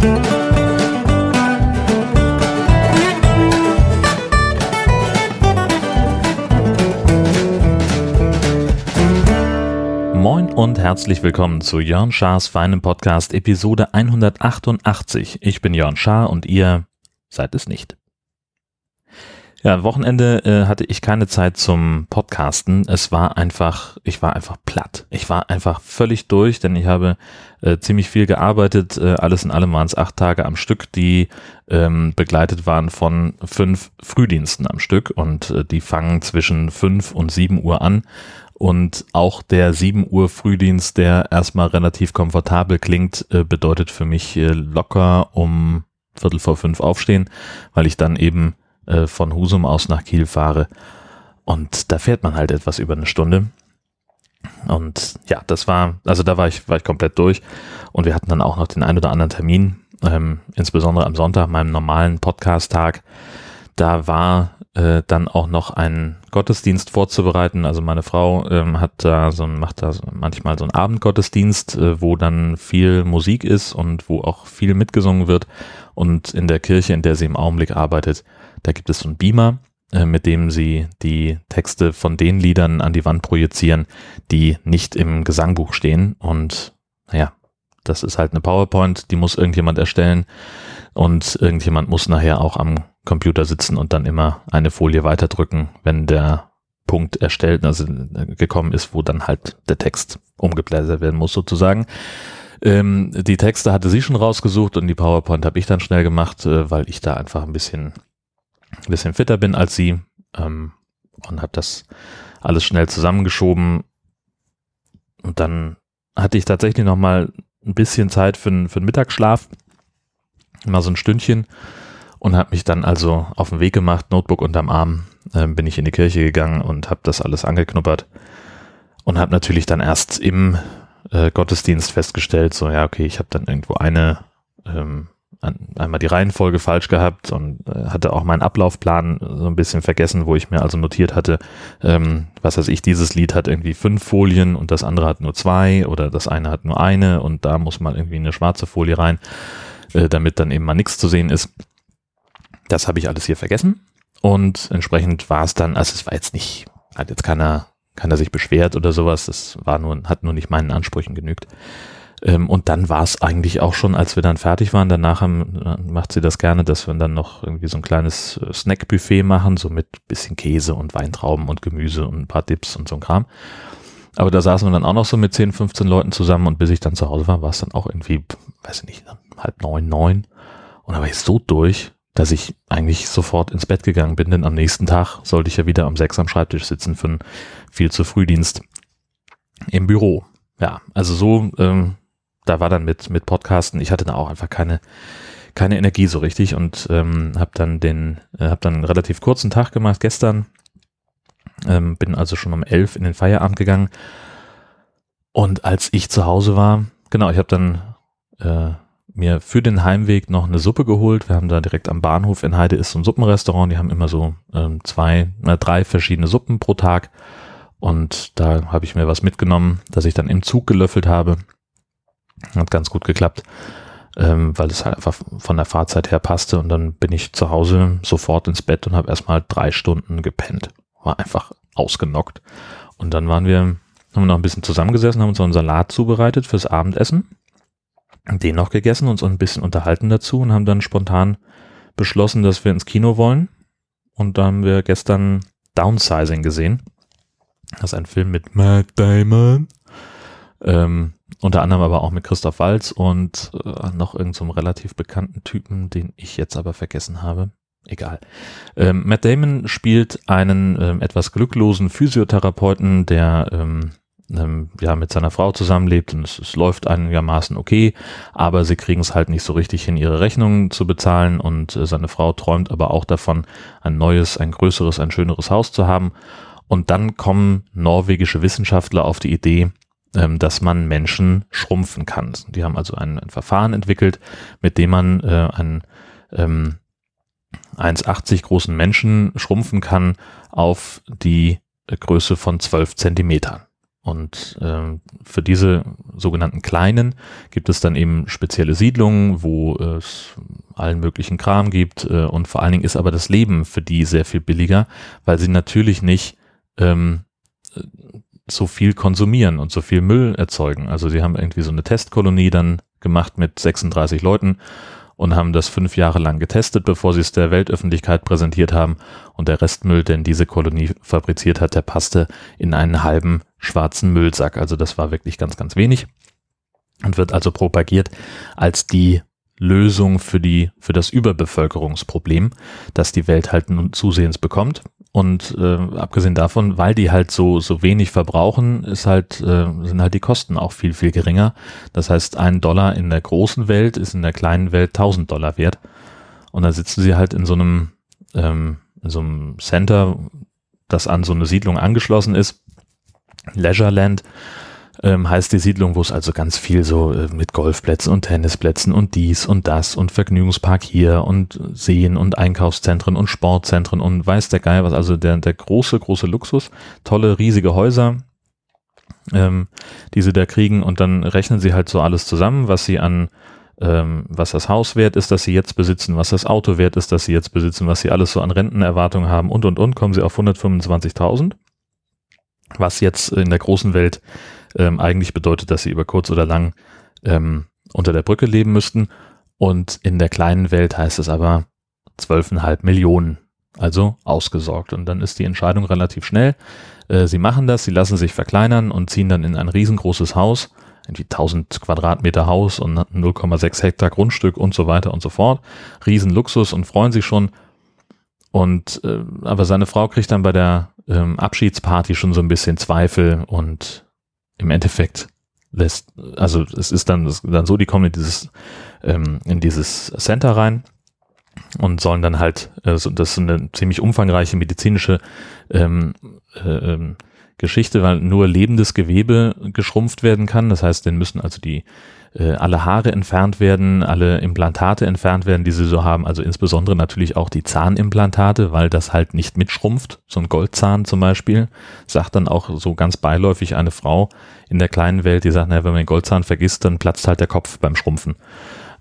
Moin und herzlich willkommen zu Jörn Schars feinem Podcast Episode 188. Ich bin Jörn Schaar und ihr seid es nicht. Ja, Wochenende äh, hatte ich keine Zeit zum Podcasten. Es war einfach, ich war einfach platt. Ich war einfach völlig durch, denn ich habe äh, ziemlich viel gearbeitet. Äh, alles in allem waren es acht Tage am Stück, die ähm, begleitet waren von fünf Frühdiensten am Stück und äh, die fangen zwischen fünf und sieben Uhr an. Und auch der 7 Uhr Frühdienst, der erstmal relativ komfortabel klingt, äh, bedeutet für mich äh, locker um Viertel vor fünf aufstehen, weil ich dann eben äh, von Husum aus nach Kiel fahre. Und da fährt man halt etwas über eine Stunde. Und ja, das war, also da war ich, war ich komplett durch. Und wir hatten dann auch noch den ein oder anderen Termin, ähm, insbesondere am Sonntag, meinem normalen Podcast-Tag. Da war äh, dann auch noch einen Gottesdienst vorzubereiten. Also meine Frau ähm, hat da so macht da manchmal so einen Abendgottesdienst, äh, wo dann viel Musik ist und wo auch viel mitgesungen wird. Und in der Kirche, in der sie im Augenblick arbeitet, da gibt es so einen Beamer, äh, mit dem sie die Texte von den Liedern an die Wand projizieren, die nicht im Gesangbuch stehen. Und naja, das ist halt eine PowerPoint, die muss irgendjemand erstellen und irgendjemand muss nachher auch am Computer sitzen und dann immer eine Folie weiterdrücken, wenn der Punkt erstellt, also äh, gekommen ist, wo dann halt der Text umgeblättert werden muss sozusagen. Ähm, die Texte hatte sie schon rausgesucht und die PowerPoint habe ich dann schnell gemacht, äh, weil ich da einfach ein bisschen bisschen fitter bin als sie ähm, und habe das alles schnell zusammengeschoben. Und dann hatte ich tatsächlich noch mal ein bisschen Zeit für, für einen Mittagsschlaf, mal so ein Stündchen und habe mich dann also auf den Weg gemacht, Notebook unterm Arm, äh, bin ich in die Kirche gegangen und habe das alles angeknuppert und habe natürlich dann erst im äh, Gottesdienst festgestellt, so ja, okay, ich habe dann irgendwo eine ähm, einmal die Reihenfolge falsch gehabt und äh, hatte auch meinen Ablaufplan so ein bisschen vergessen, wo ich mir also notiert hatte, ähm, was weiß ich, dieses Lied hat irgendwie fünf Folien und das andere hat nur zwei oder das eine hat nur eine und da muss mal irgendwie eine schwarze Folie rein, äh, damit dann eben mal nichts zu sehen ist. Das habe ich alles hier vergessen und entsprechend war es dann, also es war jetzt nicht, hat jetzt keiner, keiner sich beschwert oder sowas, das war nur, hat nur nicht meinen Ansprüchen genügt. Ähm, und dann war es eigentlich auch schon, als wir dann fertig waren. Danach haben, macht sie das gerne, dass wir dann noch irgendwie so ein kleines äh, Snackbuffet machen, so mit bisschen Käse und Weintrauben und Gemüse und ein paar Dips und so ein Kram. Aber da saßen wir dann auch noch so mit 10, 15 Leuten zusammen und bis ich dann zu Hause war, war es dann auch irgendwie, weiß ich nicht, halb neun, neun. Und da war ich so durch, dass ich eigentlich sofort ins Bett gegangen bin, denn am nächsten Tag sollte ich ja wieder um sechs am Schreibtisch sitzen für einen viel zu Frühdienst im Büro. Ja, also so ähm, da war dann mit, mit Podcasten, ich hatte da auch einfach keine, keine Energie so richtig und ähm, habe dann den, äh, habe dann einen relativ kurzen Tag gemacht gestern, ähm, bin also schon um elf in den Feierabend gegangen und als ich zu Hause war, genau, ich habe dann äh, mir für den Heimweg noch eine Suppe geholt. Wir haben da direkt am Bahnhof in Heide ist so ein Suppenrestaurant, die haben immer so ähm, zwei, äh, drei verschiedene Suppen pro Tag und da habe ich mir was mitgenommen, das ich dann im Zug gelöffelt habe hat ganz gut geklappt, ähm, weil es halt einfach von der Fahrzeit her passte. Und dann bin ich zu Hause sofort ins Bett und habe erstmal drei Stunden gepennt. War einfach ausgenockt. Und dann waren wir, haben wir noch ein bisschen zusammengesessen, haben uns einen Salat zubereitet fürs Abendessen. Den noch gegessen, uns ein bisschen unterhalten dazu und haben dann spontan beschlossen, dass wir ins Kino wollen. Und da haben wir gestern Downsizing gesehen. Das ist ein Film mit Matt Damon. Ähm, unter anderem aber auch mit Christoph Walz und äh, noch irgendeinem so relativ bekannten Typen, den ich jetzt aber vergessen habe. Egal. Ähm, Matt Damon spielt einen ähm, etwas glücklosen Physiotherapeuten, der ähm, ähm, ja mit seiner Frau zusammenlebt und es, es läuft einigermaßen okay, aber sie kriegen es halt nicht so richtig hin, ihre Rechnungen zu bezahlen und äh, seine Frau träumt aber auch davon, ein neues, ein größeres, ein schöneres Haus zu haben. Und dann kommen norwegische Wissenschaftler auf die Idee, ähm, dass man Menschen schrumpfen kann. Die haben also ein, ein Verfahren entwickelt, mit dem man äh, einen ähm, 1,80 großen Menschen schrumpfen kann auf die Größe von 12 Zentimetern. Und äh, für diese sogenannten kleinen gibt es dann eben spezielle Siedlungen, wo es allen möglichen Kram gibt. Äh, und vor allen Dingen ist aber das Leben für die sehr viel billiger, weil sie natürlich nicht ähm, so viel konsumieren und so viel Müll erzeugen. Also sie haben irgendwie so eine Testkolonie dann gemacht mit 36 Leuten und haben das fünf Jahre lang getestet, bevor sie es der Weltöffentlichkeit präsentiert haben. Und der Restmüll, den diese Kolonie fabriziert hat, der passte in einen halben schwarzen Müllsack. Also das war wirklich ganz, ganz wenig und wird also propagiert als die Lösung für die, für das Überbevölkerungsproblem, das die Welt halt nun zusehends bekommt. Und äh, abgesehen davon, weil die halt so, so wenig verbrauchen, ist halt, äh, sind halt die Kosten auch viel, viel geringer. Das heißt, ein Dollar in der großen Welt ist in der kleinen Welt 1000 Dollar wert. Und dann sitzen sie halt in so einem, ähm, in so einem Center, das an so eine Siedlung angeschlossen ist, Leisureland ähm, heißt die Siedlung, wo es also ganz viel so äh, mit Golfplätzen und Tennisplätzen und dies und das und Vergnügungspark hier und Seen und Einkaufszentren und Sportzentren und weiß der Geil was, also der, der große, große Luxus, tolle, riesige Häuser, ähm, die sie da kriegen. Und dann rechnen sie halt so alles zusammen, was sie an ähm, was das Haus wert ist, das sie jetzt besitzen, was das Auto wert ist, das sie jetzt besitzen, was sie alles so an Rentenerwartungen haben und und und, kommen sie auf 125.000 was jetzt in der großen Welt ähm, eigentlich bedeutet, dass sie über kurz oder lang ähm, unter der Brücke leben müssten. Und in der kleinen Welt heißt es aber 12,5 Millionen, also ausgesorgt. Und dann ist die Entscheidung relativ schnell. Äh, sie machen das, sie lassen sich verkleinern und ziehen dann in ein riesengroßes Haus, irgendwie 1000 Quadratmeter Haus und 0,6 Hektar Grundstück und so weiter und so fort. Riesenluxus und freuen sich schon. Und äh, aber seine Frau kriegt dann bei der ähm, Abschiedsparty schon so ein bisschen Zweifel und im Endeffekt lässt, also es ist dann, dann so, die kommen in dieses, ähm, in dieses Center rein und sollen dann halt, also das ist eine ziemlich umfangreiche medizinische ähm, äh, ähm, Geschichte, weil nur lebendes Gewebe geschrumpft werden kann. Das heißt, den müssen also die äh, alle Haare entfernt werden, alle Implantate entfernt werden, die sie so haben, also insbesondere natürlich auch die Zahnimplantate, weil das halt nicht mitschrumpft. So ein Goldzahn zum Beispiel, sagt dann auch so ganz beiläufig eine Frau in der kleinen Welt, die sagt, naja, wenn man den Goldzahn vergisst, dann platzt halt der Kopf beim Schrumpfen.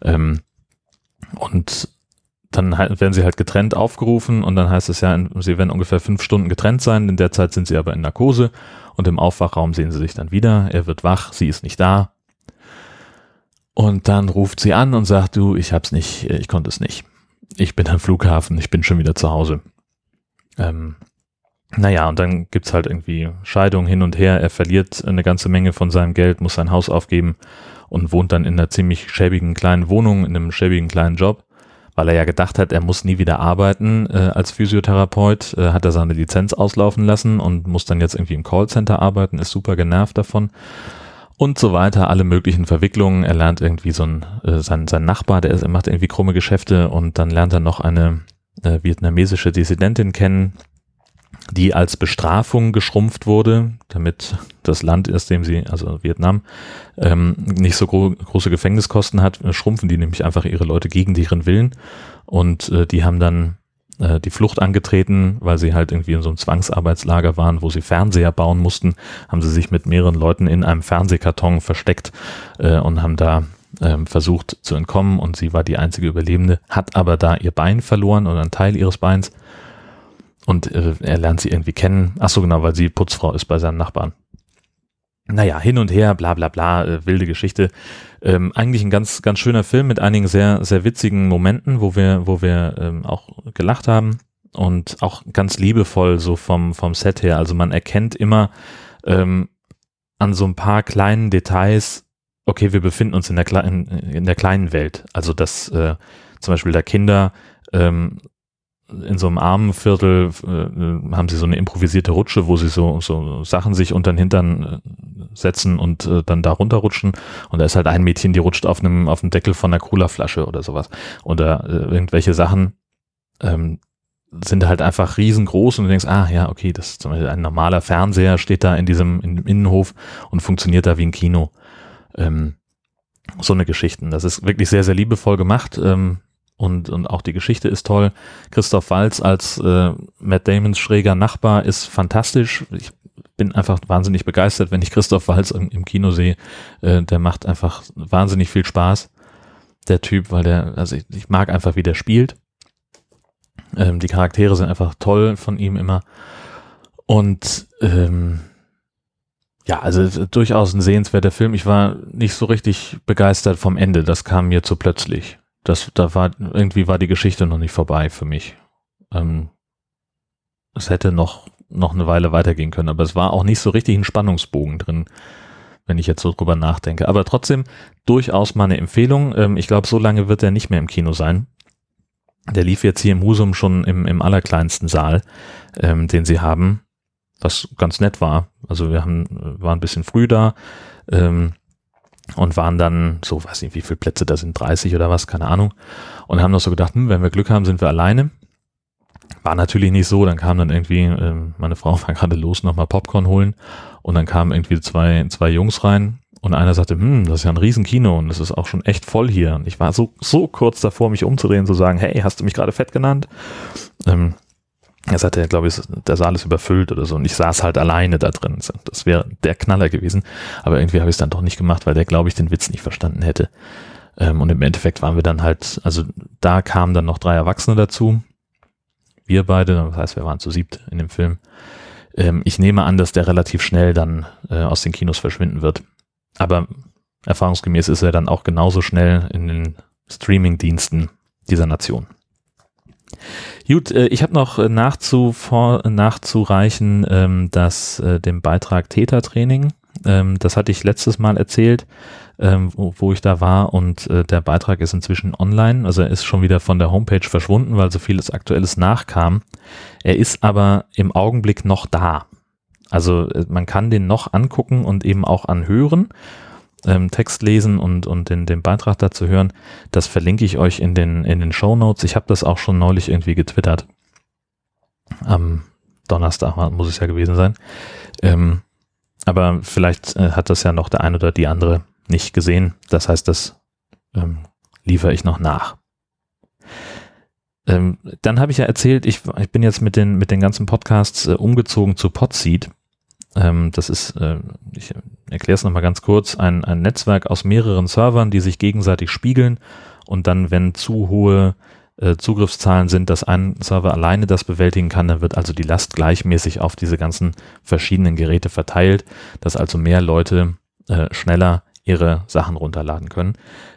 Ähm, und dann werden sie halt getrennt aufgerufen und dann heißt es ja, sie werden ungefähr fünf Stunden getrennt sein. In der Zeit sind sie aber in Narkose und im Aufwachraum sehen sie sich dann wieder. Er wird wach, sie ist nicht da. Und dann ruft sie an und sagt, du, ich hab's nicht, ich konnte es nicht. Ich bin am Flughafen, ich bin schon wieder zu Hause. Ähm, naja, und dann gibt's halt irgendwie Scheidung hin und her. Er verliert eine ganze Menge von seinem Geld, muss sein Haus aufgeben und wohnt dann in einer ziemlich schäbigen kleinen Wohnung, in einem schäbigen kleinen Job. Weil er ja gedacht hat, er muss nie wieder arbeiten äh, als Physiotherapeut, äh, hat er seine Lizenz auslaufen lassen und muss dann jetzt irgendwie im Callcenter arbeiten, ist super genervt davon und so weiter, alle möglichen Verwicklungen. Er lernt irgendwie so ein, äh, sein, sein Nachbar, der ist, macht irgendwie krumme Geschäfte und dann lernt er noch eine äh, vietnamesische Dissidentin kennen, die als Bestrafung geschrumpft wurde, damit das Land, aus dem sie, also Vietnam, ähm, nicht so gro große Gefängniskosten hat, schrumpfen die nämlich einfach ihre Leute gegen deren Willen und äh, die haben dann äh, die Flucht angetreten, weil sie halt irgendwie in so einem Zwangsarbeitslager waren, wo sie Fernseher bauen mussten, haben sie sich mit mehreren Leuten in einem Fernsehkarton versteckt äh, und haben da ähm, versucht zu entkommen und sie war die einzige Überlebende, hat aber da ihr Bein verloren oder einen Teil ihres Beins und äh, er lernt sie irgendwie kennen. Ach so genau, weil sie Putzfrau ist bei seinem Nachbarn naja, hin und her, bla bla bla, äh, wilde Geschichte. Ähm, eigentlich ein ganz, ganz schöner Film mit einigen sehr, sehr witzigen Momenten, wo wir, wo wir ähm, auch gelacht haben und auch ganz liebevoll so vom, vom Set her. Also man erkennt immer ähm, an so ein paar kleinen Details, okay, wir befinden uns in der, kleinen, in der kleinen Welt. Also dass äh, zum Beispiel da Kinder ähm, in so einem armen Viertel äh, haben sie so eine improvisierte Rutsche, wo sie so, so Sachen sich unter den Hintern äh, setzen und äh, dann da runterrutschen. Und da ist halt ein Mädchen, die rutscht auf einem, auf dem Deckel von einer Cola-Flasche oder sowas. Oder äh, irgendwelche Sachen ähm, sind halt einfach riesengroß und du denkst, ah ja, okay, das ist zum Beispiel ein normaler Fernseher, steht da in diesem in Innenhof und funktioniert da wie ein Kino. Ähm, so eine Geschichten. Das ist wirklich sehr, sehr liebevoll gemacht. Ähm, und, und auch die Geschichte ist toll. Christoph Walz als äh, Matt Damons schräger Nachbar ist fantastisch. Ich bin einfach wahnsinnig begeistert, wenn ich Christoph Walz im, im Kino sehe. Äh, der macht einfach wahnsinnig viel Spaß, der Typ, weil der, also ich, ich mag einfach, wie der spielt. Ähm, die Charaktere sind einfach toll von ihm immer. Und ähm, ja, also durchaus ein sehenswerter Film. Ich war nicht so richtig begeistert vom Ende. Das kam mir zu plötzlich. Das, da war, irgendwie war die Geschichte noch nicht vorbei für mich. Ähm, es hätte noch, noch eine Weile weitergehen können, aber es war auch nicht so richtig ein Spannungsbogen drin, wenn ich jetzt so drüber nachdenke. Aber trotzdem durchaus mal eine Empfehlung. Ähm, ich glaube, so lange wird er nicht mehr im Kino sein. Der lief jetzt hier im Husum schon im, im allerkleinsten Saal, ähm, den sie haben was ganz nett war. Also wir haben, waren ein bisschen früh da ähm, und waren dann, so weiß nicht, wie viele Plätze da sind, 30 oder was, keine Ahnung. Und haben noch so gedacht, hm, wenn wir Glück haben, sind wir alleine. War natürlich nicht so, dann kam dann irgendwie, ähm, meine Frau war gerade los, nochmal Popcorn holen und dann kamen irgendwie zwei, zwei Jungs rein und einer sagte, hm, das ist ja ein Riesenkino und es ist auch schon echt voll hier. Und ich war so, so kurz davor, mich umzudrehen, zu sagen, hey, hast du mich gerade fett genannt? Ähm, er sagte, glaube ich, der Saal ist überfüllt oder so. Und ich saß halt alleine da drin. Das wäre der Knaller gewesen. Aber irgendwie habe ich es dann doch nicht gemacht, weil der, glaube ich, den Witz nicht verstanden hätte. Ähm, und im Endeffekt waren wir dann halt, also da kamen dann noch drei Erwachsene dazu. Wir beide, das heißt, wir waren zu siebt in dem Film. Ähm, ich nehme an, dass der relativ schnell dann äh, aus den Kinos verschwinden wird. Aber erfahrungsgemäß ist er dann auch genauso schnell in den Streaming-Diensten dieser Nation. Gut, äh, ich habe noch äh, nachzu, vor, nachzureichen, ähm, dass äh, dem Beitrag Tätertraining, ähm, das hatte ich letztes Mal erzählt, ähm, wo, wo ich da war und äh, der Beitrag ist inzwischen online, also er ist schon wieder von der Homepage verschwunden, weil so vieles Aktuelles nachkam. Er ist aber im Augenblick noch da. Also äh, man kann den noch angucken und eben auch anhören ähm, Text lesen und, und den, den Beitrag dazu hören, das verlinke ich euch in den, in den Show Notes. Ich habe das auch schon neulich irgendwie getwittert. Am Donnerstag muss es ja gewesen sein. Ähm, aber vielleicht äh, hat das ja noch der ein oder die andere nicht gesehen. Das heißt, das ähm, liefere ich noch nach. Ähm, dann habe ich ja erzählt, ich, ich bin jetzt mit den, mit den ganzen Podcasts äh, umgezogen zu Podseed. Ähm, das ist, äh, ich erkläre es nochmal ganz kurz, ein, ein Netzwerk aus mehreren Servern, die sich gegenseitig spiegeln und dann, wenn zu hohe äh, Zugriffszahlen sind, dass ein Server alleine das bewältigen kann, dann wird also die Last gleichmäßig auf diese ganzen verschiedenen Geräte verteilt, dass also mehr Leute äh, schneller ihre Sachen runterladen können.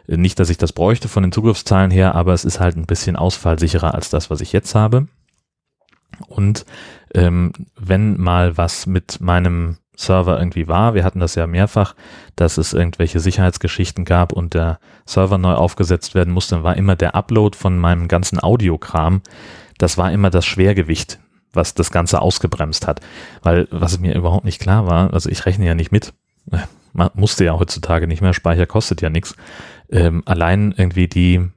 Äh, nicht, dass ich das bräuchte von den Zugriffszahlen her, aber es ist halt ein bisschen ausfallsicherer als das, was ich jetzt habe. Und ähm, wenn mal was mit meinem Server irgendwie war, wir hatten das ja mehrfach, dass es irgendwelche Sicherheitsgeschichten gab und der Server neu aufgesetzt werden musste, dann war immer der Upload von meinem ganzen Audiokram, das war immer das Schwergewicht, was das Ganze ausgebremst hat. Weil, was mir überhaupt nicht klar war, also ich rechne ja nicht mit, man musste ja heutzutage nicht mehr, Speicher kostet ja nichts. Ähm, allein irgendwie die,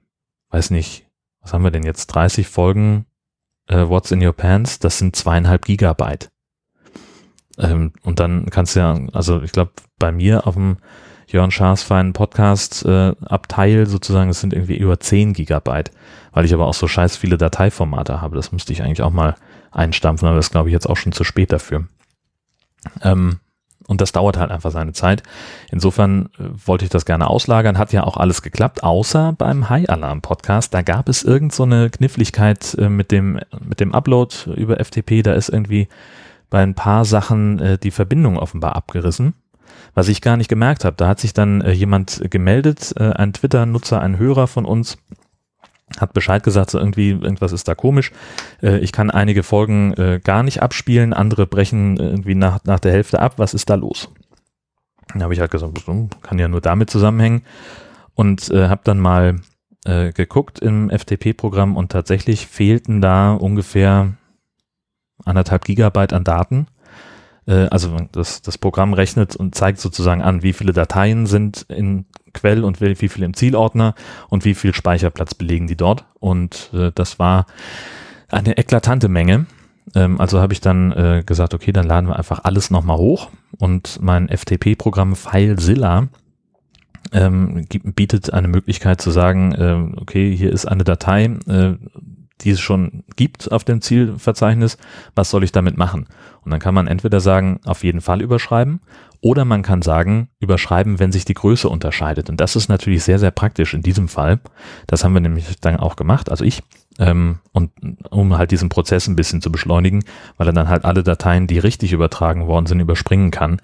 weiß nicht, was haben wir denn jetzt, 30 Folgen äh, What's in Your Pants, das sind zweieinhalb Gigabyte. Ähm, und dann kannst du ja, also ich glaube, bei mir auf dem Jörn Schaas feinen Podcast äh, Abteil sozusagen, es sind irgendwie über 10 Gigabyte, weil ich aber auch so scheiß viele Dateiformate habe. Das müsste ich eigentlich auch mal einstampfen, aber das glaube ich jetzt auch schon zu spät dafür. Ähm, und das dauert halt einfach seine Zeit. Insofern äh, wollte ich das gerne auslagern. Hat ja auch alles geklappt, außer beim High Alarm Podcast. Da gab es irgend so eine Kniffligkeit äh, mit dem, mit dem Upload über FTP. Da ist irgendwie bei ein paar Sachen äh, die Verbindung offenbar abgerissen. Was ich gar nicht gemerkt habe. Da hat sich dann jemand gemeldet, ein Twitter-Nutzer, ein Hörer von uns, hat Bescheid gesagt, so irgendwie, irgendwas ist da komisch. Äh, ich kann einige Folgen äh, gar nicht abspielen, andere brechen irgendwie nach, nach der Hälfte ab. Was ist da los? Dann habe ich halt gesagt, kann ja nur damit zusammenhängen. Und äh, habe dann mal äh, geguckt im FTP-Programm und tatsächlich fehlten da ungefähr anderthalb Gigabyte an Daten. Äh, also das, das Programm rechnet und zeigt sozusagen an, wie viele Dateien sind in Quell und wie viel im Zielordner und wie viel Speicherplatz belegen die dort. Und äh, das war eine eklatante Menge. Ähm, also habe ich dann äh, gesagt, okay, dann laden wir einfach alles nochmal hoch und mein FTP-Programm FileZilla ähm, bietet eine Möglichkeit zu sagen, okay, hier ist eine Datei, die es schon gibt auf dem Zielverzeichnis, was soll ich damit machen? Und dann kann man entweder sagen, auf jeden Fall überschreiben, oder man kann sagen, überschreiben, wenn sich die Größe unterscheidet. Und das ist natürlich sehr, sehr praktisch in diesem Fall. Das haben wir nämlich dann auch gemacht, also ich, ähm, und um halt diesen Prozess ein bisschen zu beschleunigen, weil er dann halt alle Dateien, die richtig übertragen worden sind, überspringen kann.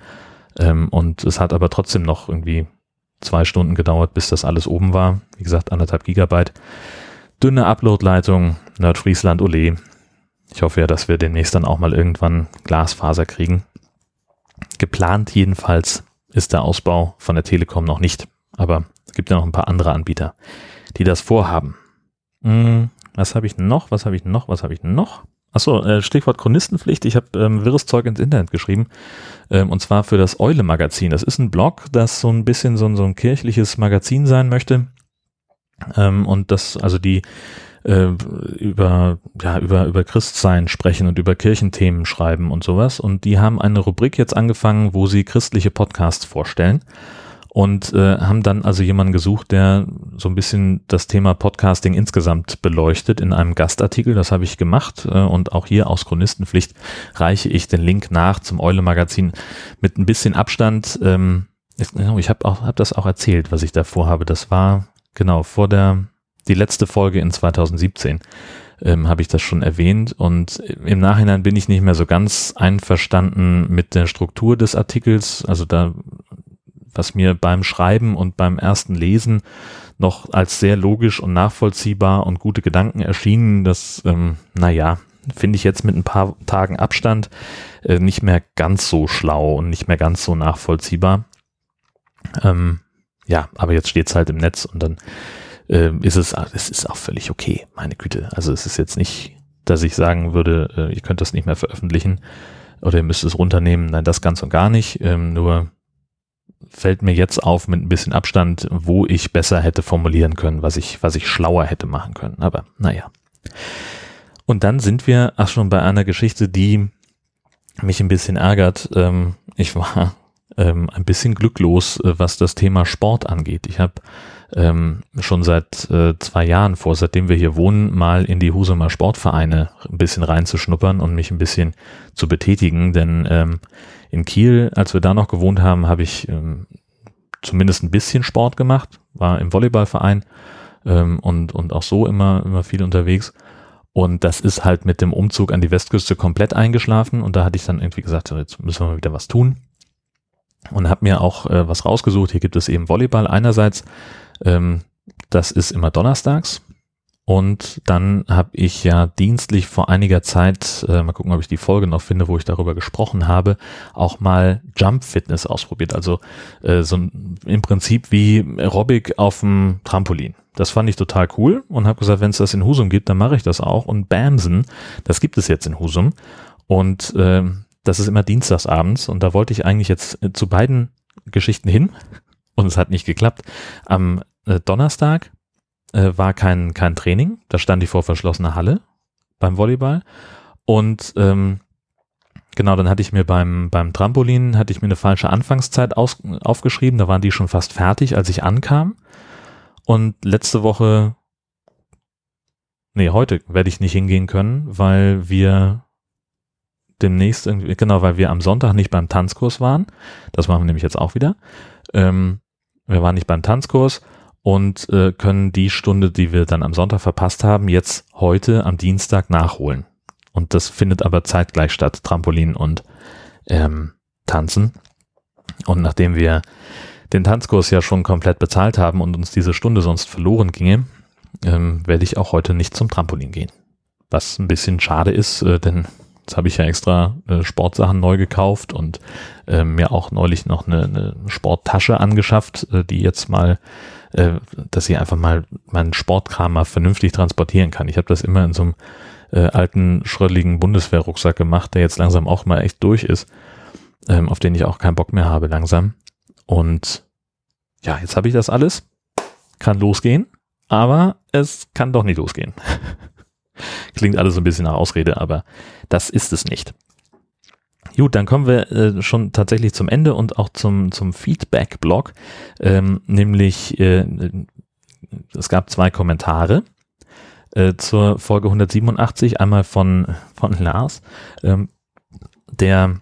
Ähm, und es hat aber trotzdem noch irgendwie zwei Stunden gedauert, bis das alles oben war. Wie gesagt, anderthalb Gigabyte. Dünne Upload-Leitung, Nordfriesland Ole. Ich hoffe ja, dass wir demnächst dann auch mal irgendwann Glasfaser kriegen. Geplant jedenfalls ist der Ausbau von der Telekom noch nicht. Aber es gibt ja noch ein paar andere Anbieter, die das vorhaben. Hm, was habe ich noch? Was habe ich noch? Was habe ich noch? Achso, äh, Stichwort Chronistenpflicht. Ich habe ähm, wirres Zeug ins Internet geschrieben. Ähm, und zwar für das Eule-Magazin. Das ist ein Blog, das so ein bisschen so, so ein kirchliches Magazin sein möchte. Ähm, und das, also die äh, über, ja, über, über Christsein sprechen und über Kirchenthemen schreiben und sowas. Und die haben eine Rubrik jetzt angefangen, wo sie christliche Podcasts vorstellen und äh, haben dann also jemanden gesucht, der so ein bisschen das Thema Podcasting insgesamt beleuchtet in einem Gastartikel. Das habe ich gemacht äh, und auch hier aus Chronistenpflicht reiche ich den Link nach zum Eule Magazin mit ein bisschen Abstand. Ähm, ich habe hab das auch erzählt, was ich da vorhabe. Das war genau vor der die letzte Folge in 2017 ähm, habe ich das schon erwähnt und im Nachhinein bin ich nicht mehr so ganz einverstanden mit der Struktur des Artikels. Also da was mir beim Schreiben und beim ersten Lesen noch als sehr logisch und nachvollziehbar und gute Gedanken erschienen, das, ähm, naja, finde ich jetzt mit ein paar Tagen Abstand äh, nicht mehr ganz so schlau und nicht mehr ganz so nachvollziehbar. Ähm, ja, aber jetzt steht's halt im Netz und dann äh, ist es, es ist auch völlig okay, meine Güte. Also es ist jetzt nicht, dass ich sagen würde, äh, ihr könnt das nicht mehr veröffentlichen oder ihr müsst es runternehmen. Nein, das ganz und gar nicht. Ähm, nur fällt mir jetzt auf mit ein bisschen Abstand, wo ich besser hätte formulieren können, was ich, was ich schlauer hätte machen können. Aber naja. Und dann sind wir ach schon bei einer Geschichte, die mich ein bisschen ärgert. Ähm, ich war ähm, ein bisschen glücklos, äh, was das Thema Sport angeht. Ich habe ähm, schon seit äh, zwei Jahren vor, seitdem wir hier wohnen, mal in die Husumer Sportvereine ein bisschen reinzuschnuppern und mich ein bisschen zu betätigen, denn ähm, in Kiel, als wir da noch gewohnt haben, habe ich ähm, zumindest ein bisschen Sport gemacht, war im Volleyballverein ähm, und, und auch so immer, immer viel unterwegs. Und das ist halt mit dem Umzug an die Westküste komplett eingeschlafen. Und da hatte ich dann irgendwie gesagt, jetzt müssen wir mal wieder was tun. Und habe mir auch äh, was rausgesucht. Hier gibt es eben Volleyball einerseits. Ähm, das ist immer donnerstags. Und dann habe ich ja dienstlich vor einiger Zeit, äh, mal gucken, ob ich die Folge noch finde, wo ich darüber gesprochen habe, auch mal Jump Fitness ausprobiert. Also äh, so im Prinzip wie Aerobic auf dem Trampolin. Das fand ich total cool und habe gesagt, wenn es das in Husum gibt, dann mache ich das auch. Und Bamsen, das gibt es jetzt in Husum. Und äh, das ist immer dienstagsabends. Und da wollte ich eigentlich jetzt äh, zu beiden Geschichten hin. Und es hat nicht geklappt. Am äh, Donnerstag äh, war kein, kein Training. Da stand ich vor verschlossener Halle beim Volleyball. Und ähm, genau, dann hatte ich mir beim, beim Trampolin, hatte ich mir eine falsche Anfangszeit aus, aufgeschrieben. Da waren die schon fast fertig, als ich ankam. Und letzte Woche, nee, heute werde ich nicht hingehen können, weil wir demnächst irgendwie, genau, weil wir am Sonntag nicht beim Tanzkurs waren. Das machen wir nämlich jetzt auch wieder. Ähm, wir waren nicht beim Tanzkurs und äh, können die Stunde, die wir dann am Sonntag verpasst haben, jetzt heute am Dienstag nachholen. Und das findet aber zeitgleich statt, Trampolin und ähm, Tanzen. Und nachdem wir den Tanzkurs ja schon komplett bezahlt haben und uns diese Stunde sonst verloren ginge, ähm, werde ich auch heute nicht zum Trampolin gehen. Was ein bisschen schade ist, äh, denn Jetzt habe ich ja extra äh, Sportsachen neu gekauft und äh, mir auch neulich noch eine, eine Sporttasche angeschafft, äh, die jetzt mal äh, dass ich einfach mal meinen Sportkram mal vernünftig transportieren kann. Ich habe das immer in so einem äh, alten, schrödeligen Bundeswehrrucksack gemacht, der jetzt langsam auch mal echt durch ist, ähm, auf den ich auch keinen Bock mehr habe langsam. Und ja, jetzt habe ich das alles, kann losgehen, aber es kann doch nicht losgehen. Klingt alles so ein bisschen nach Ausrede, aber das ist es nicht. Gut, dann kommen wir äh, schon tatsächlich zum Ende und auch zum, zum Feedback-Blog, ähm, nämlich äh, es gab zwei Kommentare. äh, zur Folge 187, einmal von, von Lars, ähm, der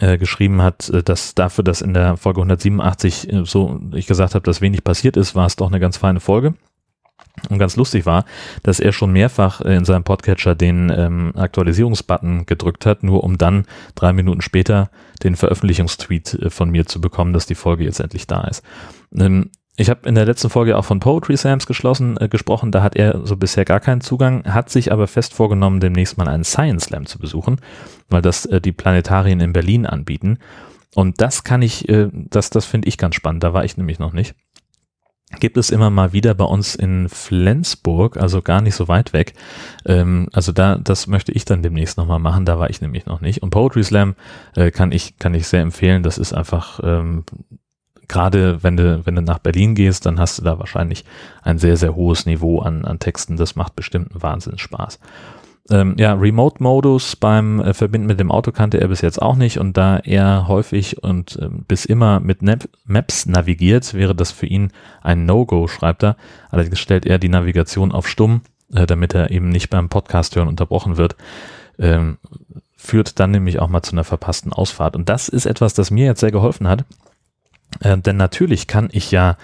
äh, geschrieben hat, äh, dass dafür, dass in der Folge 187 äh, so ich gesagt habe, dass wenig passiert ist, war es doch eine ganz feine Folge. Und ganz lustig war, dass er schon mehrfach äh, in seinem Podcatcher den ähm, Aktualisierungsbutton gedrückt hat, nur um dann drei Minuten später den Veröffentlichungstweet äh, von mir zu bekommen, dass die Folge jetzt endlich da ist. Ähm, ich habe in der letzten Folge auch von Poetry Sams geschlossen, äh, gesprochen, da hat er so bisher gar keinen Zugang, hat sich aber fest vorgenommen, demnächst mal einen Science Slam zu besuchen, weil das äh, die Planetarien in Berlin anbieten. Und das kann ich, äh, das, das finde ich ganz spannend, da war ich nämlich noch nicht gibt es immer mal wieder bei uns in Flensburg, also gar nicht so weit weg. Ähm, also da, das möchte ich dann demnächst nochmal machen, da war ich nämlich noch nicht. Und Poetry Slam äh, kann ich, kann ich sehr empfehlen. Das ist einfach, ähm, gerade wenn du, wenn du nach Berlin gehst, dann hast du da wahrscheinlich ein sehr, sehr hohes Niveau an, an Texten. Das macht bestimmt einen Wahnsinns Spaß. Ähm, ja, Remote-Modus beim äh, Verbinden mit dem Auto kannte er bis jetzt auch nicht und da er häufig und äh, bis immer mit Nap Maps navigiert, wäre das für ihn ein No-Go, schreibt er. Allerdings stellt er die Navigation auf stumm, äh, damit er eben nicht beim Podcast hören unterbrochen wird. Ähm, führt dann nämlich auch mal zu einer verpassten Ausfahrt. Und das ist etwas, das mir jetzt sehr geholfen hat. Äh, denn natürlich kann ich ja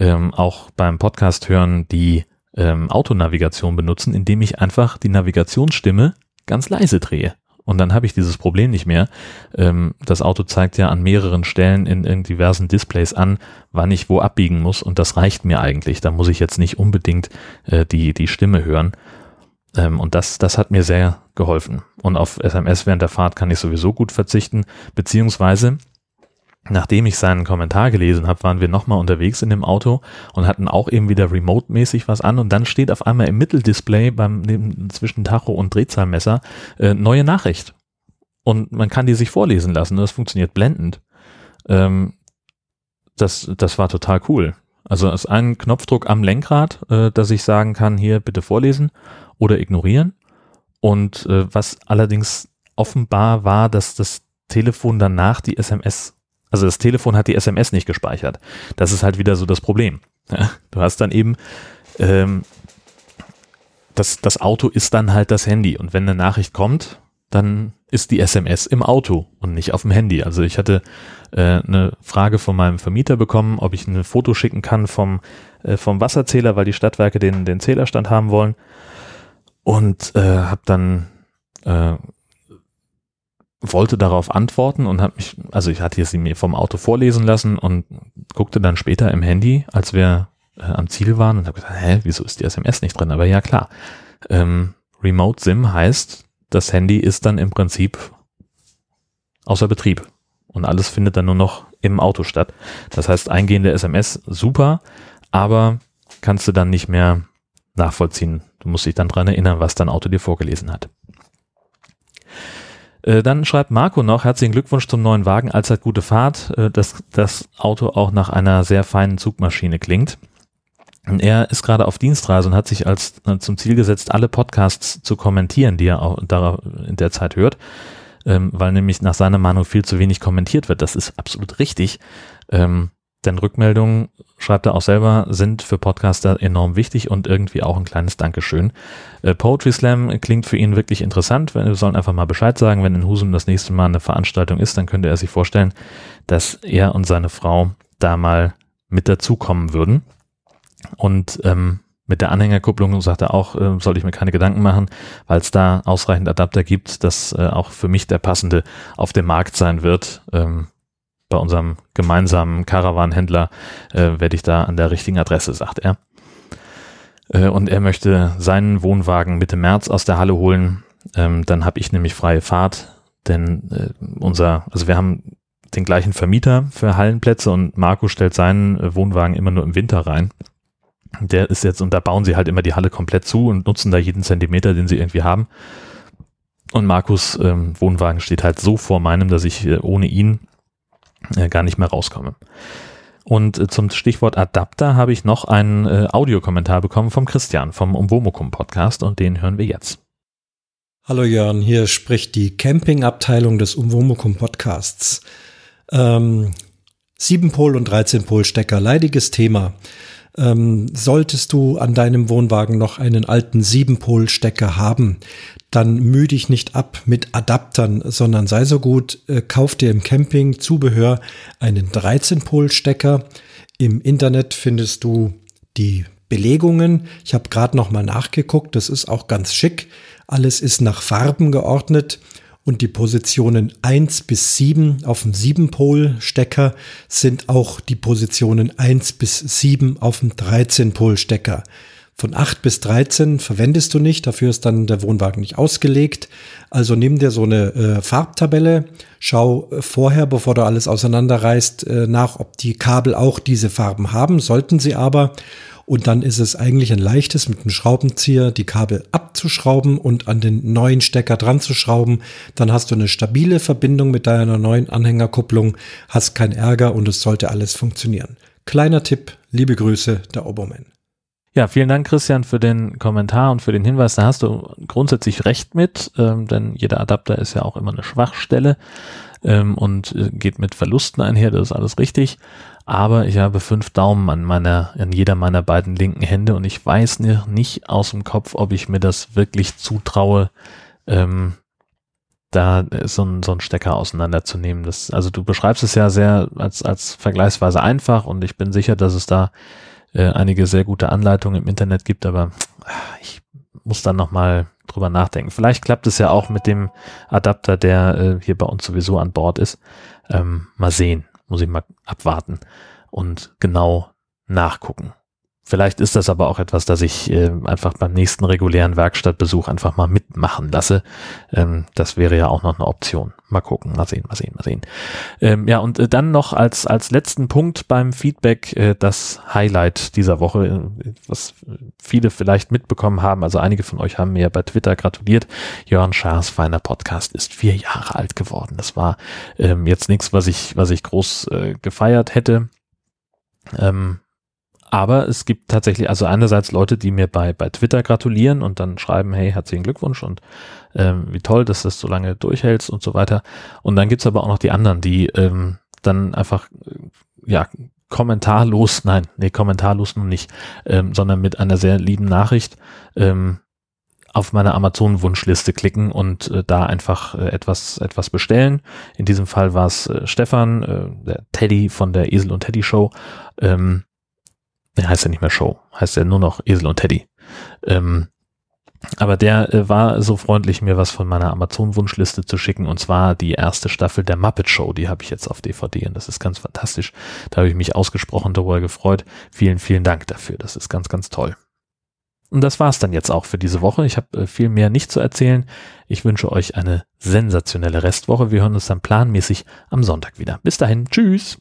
ähm, auch beim Podcast hören die ähm, Autonavigation benutzen, indem ich einfach die Navigationsstimme ganz leise drehe. Und dann habe ich dieses Problem nicht mehr. Ähm, das Auto zeigt ja an mehreren Stellen in, in diversen Displays an, wann ich wo abbiegen muss. Und das reicht mir eigentlich. Da muss ich jetzt nicht unbedingt äh, die, die Stimme hören. Ähm, und das, das hat mir sehr geholfen. Und auf SMS während der Fahrt kann ich sowieso gut verzichten. Beziehungsweise Nachdem ich seinen Kommentar gelesen habe, waren wir nochmal unterwegs in dem Auto und hatten auch eben wieder remote-mäßig was an und dann steht auf einmal im Mitteldisplay beim neben, zwischen Tacho und Drehzahlmesser äh, neue Nachricht. Und man kann die sich vorlesen lassen. Das funktioniert blendend. Ähm, das, das war total cool. Also es ist ein Knopfdruck am Lenkrad, äh, dass ich sagen kann, hier bitte vorlesen oder ignorieren. Und äh, was allerdings offenbar war, dass das Telefon danach die SMS also das Telefon hat die SMS nicht gespeichert. Das ist halt wieder so das Problem. Du hast dann eben, ähm, das, das Auto ist dann halt das Handy. Und wenn eine Nachricht kommt, dann ist die SMS im Auto und nicht auf dem Handy. Also ich hatte äh, eine Frage von meinem Vermieter bekommen, ob ich ein Foto schicken kann vom, äh, vom Wasserzähler, weil die Stadtwerke den, den Zählerstand haben wollen. Und äh, habe dann äh, wollte darauf antworten und hat mich, also ich hatte sie mir vom Auto vorlesen lassen und guckte dann später im Handy, als wir äh, am Ziel waren und habe gesagt, hä, wieso ist die SMS nicht drin? Aber ja klar, ähm, Remote SIM heißt, das Handy ist dann im Prinzip außer Betrieb und alles findet dann nur noch im Auto statt. Das heißt, eingehende SMS super, aber kannst du dann nicht mehr nachvollziehen. Du musst dich dann dran erinnern, was dein Auto dir vorgelesen hat. Äh, dann schreibt Marco noch, herzlichen Glückwunsch zum neuen Wagen, allzeit gute Fahrt, äh, dass das Auto auch nach einer sehr feinen Zugmaschine klingt. Er ist gerade auf Dienstreise und hat sich als äh, zum Ziel gesetzt, alle Podcasts zu kommentieren, die er auch in der Zeit hört, ähm, weil nämlich nach seiner Meinung viel zu wenig kommentiert wird. Das ist absolut richtig. Ähm, denn Rückmeldungen, schreibt er auch selber, sind für Podcaster enorm wichtig und irgendwie auch ein kleines Dankeschön. Äh, Poetry Slam klingt für ihn wirklich interessant. Wir sollen einfach mal Bescheid sagen, wenn in Husum das nächste Mal eine Veranstaltung ist, dann könnte er sich vorstellen, dass er und seine Frau da mal mit dazukommen würden. Und ähm, mit der Anhängerkupplung sagt er auch, äh, soll ich mir keine Gedanken machen, weil es da ausreichend Adapter gibt, dass äh, auch für mich der passende auf dem Markt sein wird. Ähm, bei unserem gemeinsamen Caravan-Händler äh, werde ich da an der richtigen Adresse, sagt er. Äh, und er möchte seinen Wohnwagen Mitte März aus der Halle holen. Ähm, dann habe ich nämlich freie Fahrt, denn äh, unser, also wir haben den gleichen Vermieter für Hallenplätze und Marco stellt seinen äh, Wohnwagen immer nur im Winter rein. Der ist jetzt, und da bauen sie halt immer die Halle komplett zu und nutzen da jeden Zentimeter, den sie irgendwie haben. Und Markus ähm, Wohnwagen steht halt so vor meinem, dass ich äh, ohne ihn äh, gar nicht mehr rauskomme. Und äh, zum Stichwort Adapter habe ich noch einen äh, Audiokommentar bekommen vom Christian vom Umwomukum Podcast und den hören wir jetzt. Hallo Jörn, hier spricht die Campingabteilung des Umwomukum Podcasts. Ähm, 7-Pol und 13-Pol Stecker, leidiges Thema. Ähm, solltest du an deinem Wohnwagen noch einen alten 7-Pol-Stecker haben, dann mühe dich nicht ab mit Adaptern, sondern sei so gut, äh, kauf dir im Camping Zubehör einen 13-Pol-Stecker. Im Internet findest du die Belegungen. Ich habe gerade noch mal nachgeguckt, das ist auch ganz schick. Alles ist nach Farben geordnet und die Positionen 1 bis 7 auf dem 7-Pol-Stecker sind auch die Positionen 1 bis 7 auf dem 13-Pol-Stecker. Von 8 bis 13 verwendest du nicht, dafür ist dann der Wohnwagen nicht ausgelegt. Also nimm dir so eine äh, Farbtabelle, schau äh, vorher, bevor du alles auseinanderreißt, äh, nach, ob die Kabel auch diese Farben haben, sollten sie aber. Und dann ist es eigentlich ein leichtes, mit einem Schraubenzieher die Kabel abzuschrauben und an den neuen Stecker dran zu schrauben. Dann hast du eine stabile Verbindung mit deiner neuen Anhängerkupplung, hast keinen Ärger und es sollte alles funktionieren. Kleiner Tipp, liebe Grüße, der Obermann. Ja, vielen Dank, Christian, für den Kommentar und für den Hinweis. Da hast du grundsätzlich recht mit, ähm, denn jeder Adapter ist ja auch immer eine Schwachstelle ähm, und äh, geht mit Verlusten einher, das ist alles richtig aber ich habe fünf Daumen an meiner, an jeder meiner beiden linken Hände und ich weiß nicht aus dem Kopf, ob ich mir das wirklich zutraue, ähm, da so ein, so Stecker auseinanderzunehmen. Das, also du beschreibst es ja sehr als, als vergleichsweise einfach und ich bin sicher, dass es da äh, einige sehr gute Anleitungen im Internet gibt, aber ich muss dann nochmal drüber nachdenken. Vielleicht klappt es ja auch mit dem Adapter, der äh, hier bei uns sowieso an Bord ist. Ähm, mal sehen muss ich mal abwarten und genau nachgucken. Vielleicht ist das aber auch etwas, das ich äh, einfach beim nächsten regulären Werkstattbesuch einfach mal mitmachen lasse. Ähm, das wäre ja auch noch eine Option. Mal gucken, mal sehen, mal sehen, mal sehen. Ähm, ja, und äh, dann noch als, als letzten Punkt beim Feedback äh, das Highlight dieser Woche, äh, was viele vielleicht mitbekommen haben. Also einige von euch haben mir bei Twitter gratuliert. Jörn Schaas feiner Podcast ist vier Jahre alt geworden. Das war ähm, jetzt nichts, was ich, was ich groß äh, gefeiert hätte. Ähm, aber es gibt tatsächlich, also einerseits Leute, die mir bei, bei Twitter gratulieren und dann schreiben, hey, herzlichen Glückwunsch und ähm, wie toll, dass das so lange durchhältst und so weiter. Und dann gibt's aber auch noch die anderen, die ähm, dann einfach, äh, ja, kommentarlos, nein, nee, kommentarlos nun nicht, ähm, sondern mit einer sehr lieben Nachricht ähm, auf meine Amazon-Wunschliste klicken und äh, da einfach äh, etwas, etwas bestellen. In diesem Fall war es äh, Stefan, äh, der Teddy von der Esel und Teddy Show. Ähm, der heißt ja nicht mehr Show, heißt ja nur noch Esel und Teddy. Ähm, aber der äh, war so freundlich, mir was von meiner Amazon-Wunschliste zu schicken, und zwar die erste Staffel der Muppet Show. Die habe ich jetzt auf DVD und das ist ganz fantastisch. Da habe ich mich ausgesprochen darüber gefreut. Vielen, vielen Dank dafür. Das ist ganz, ganz toll. Und das war's dann jetzt auch für diese Woche. Ich habe äh, viel mehr nicht zu erzählen. Ich wünsche euch eine sensationelle Restwoche. Wir hören uns dann planmäßig am Sonntag wieder. Bis dahin. Tschüss.